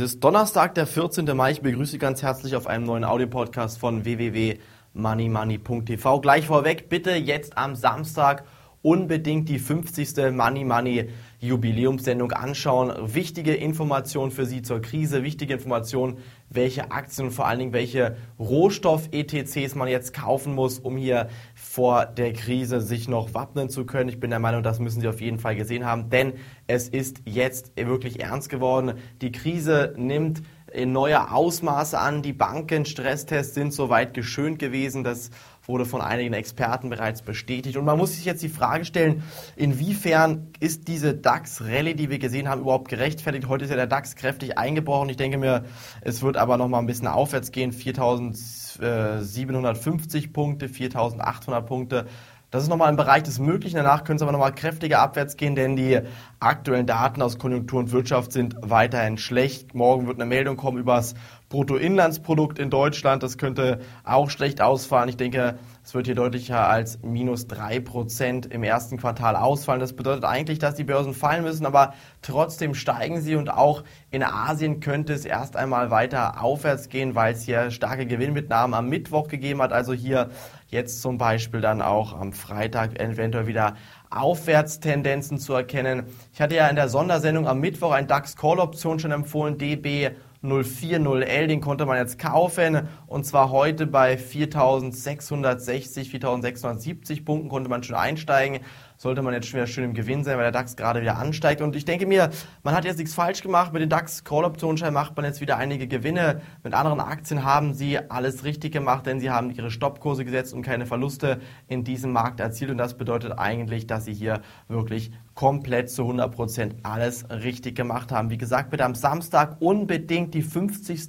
ist Donnerstag, der 14. Mai. Ich begrüße Sie ganz herzlich auf einem neuen Audiopodcast von www.moneymoney.tv. Gleich vorweg, bitte jetzt am Samstag unbedingt die 50. Money Money Jubiläumssendung anschauen. Wichtige Informationen für Sie zur Krise, wichtige Informationen, welche Aktien und vor allen Dingen welche Rohstoff-ETCs man jetzt kaufen muss, um hier vor der Krise sich noch wappnen zu können. Ich bin der Meinung, das müssen Sie auf jeden Fall gesehen haben, denn es ist jetzt wirklich ernst geworden. Die Krise nimmt in neue Ausmaße an. Die Banken-Stresstests sind soweit geschönt gewesen. Das wurde von einigen Experten bereits bestätigt. Und man muss sich jetzt die Frage stellen, inwiefern ist diese DAX-Rallye, die wir gesehen haben, überhaupt gerechtfertigt? Heute ist ja der DAX kräftig eingebrochen. Ich denke mir, es wird aber noch mal ein bisschen aufwärts gehen. 4750 Punkte, 4800 Punkte. Das ist nochmal im Bereich des Möglichen. Danach können es aber nochmal kräftiger abwärts gehen, denn die aktuellen Daten aus Konjunktur und Wirtschaft sind weiterhin schlecht. Morgen wird eine Meldung kommen über das Bruttoinlandsprodukt in Deutschland. Das könnte auch schlecht ausfallen. Ich denke, es wird hier deutlicher als minus drei Prozent im ersten Quartal ausfallen. Das bedeutet eigentlich, dass die Börsen fallen müssen, aber trotzdem steigen sie und auch in Asien könnte es erst einmal weiter aufwärts gehen, weil es hier starke Gewinnmitnahmen am Mittwoch gegeben hat. Also hier jetzt zum Beispiel dann auch am Freitag eventuell wieder Aufwärtstendenzen zu erkennen. Ich hatte ja in der Sondersendung am Mittwoch ein DAX Call Option schon empfohlen, DB 040L, den konnte man jetzt kaufen und zwar heute bei 4660, 4670 Punkten konnte man schon einsteigen sollte man jetzt schon wieder schön im Gewinn sein, weil der DAX gerade wieder ansteigt. Und ich denke mir, man hat jetzt nichts falsch gemacht. Mit den DAX Call Optionsschein macht man jetzt wieder einige Gewinne. Mit anderen Aktien haben sie alles richtig gemacht, denn sie haben ihre Stoppkurse gesetzt und keine Verluste in diesem Markt erzielt. Und das bedeutet eigentlich, dass sie hier wirklich komplett zu 100 Prozent alles richtig gemacht haben. Wie gesagt, bitte am Samstag unbedingt die 50.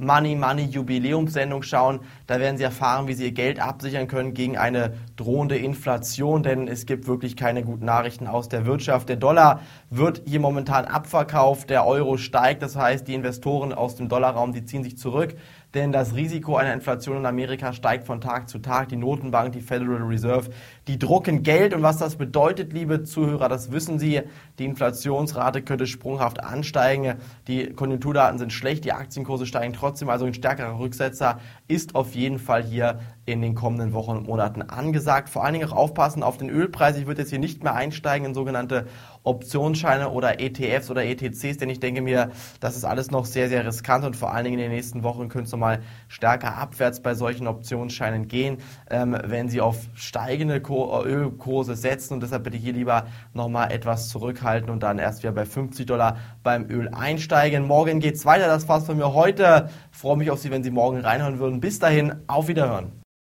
Money Money Jubiläumssendung schauen. Da werden Sie erfahren, wie Sie Ihr Geld absichern können gegen eine drohende Inflation, denn es gibt wirklich keine guten Nachrichten aus der Wirtschaft. Der Dollar wird hier momentan abverkauft, der Euro steigt, das heißt, die Investoren aus dem Dollarraum, die ziehen sich zurück denn das Risiko einer Inflation in Amerika steigt von Tag zu Tag. Die Notenbank, die Federal Reserve, die drucken Geld und was das bedeutet, liebe Zuhörer, das wissen Sie. Die Inflationsrate könnte sprunghaft ansteigen. Die Konjunkturdaten sind schlecht, die Aktienkurse steigen trotzdem, also ein stärkerer Rücksetzer ist auf jeden Fall hier in den kommenden Wochen und Monaten angesagt. Vor allen Dingen auch aufpassen auf den Ölpreis. Ich würde jetzt hier nicht mehr einsteigen in sogenannte Optionsscheine oder ETFs oder ETCs, denn ich denke mir, das ist alles noch sehr, sehr riskant und vor allen Dingen in den nächsten Wochen könnte es nochmal stärker abwärts bei solchen Optionsscheinen gehen, ähm, wenn Sie auf steigende Ölkurse setzen und deshalb bitte hier lieber nochmal etwas zurückhalten und dann erst wieder bei 50 Dollar beim Öl einsteigen. Morgen geht's weiter. Das war's von mir heute. Ich freue mich auf Sie, wenn Sie morgen reinhören würden. Bis dahin, auf Wiederhören.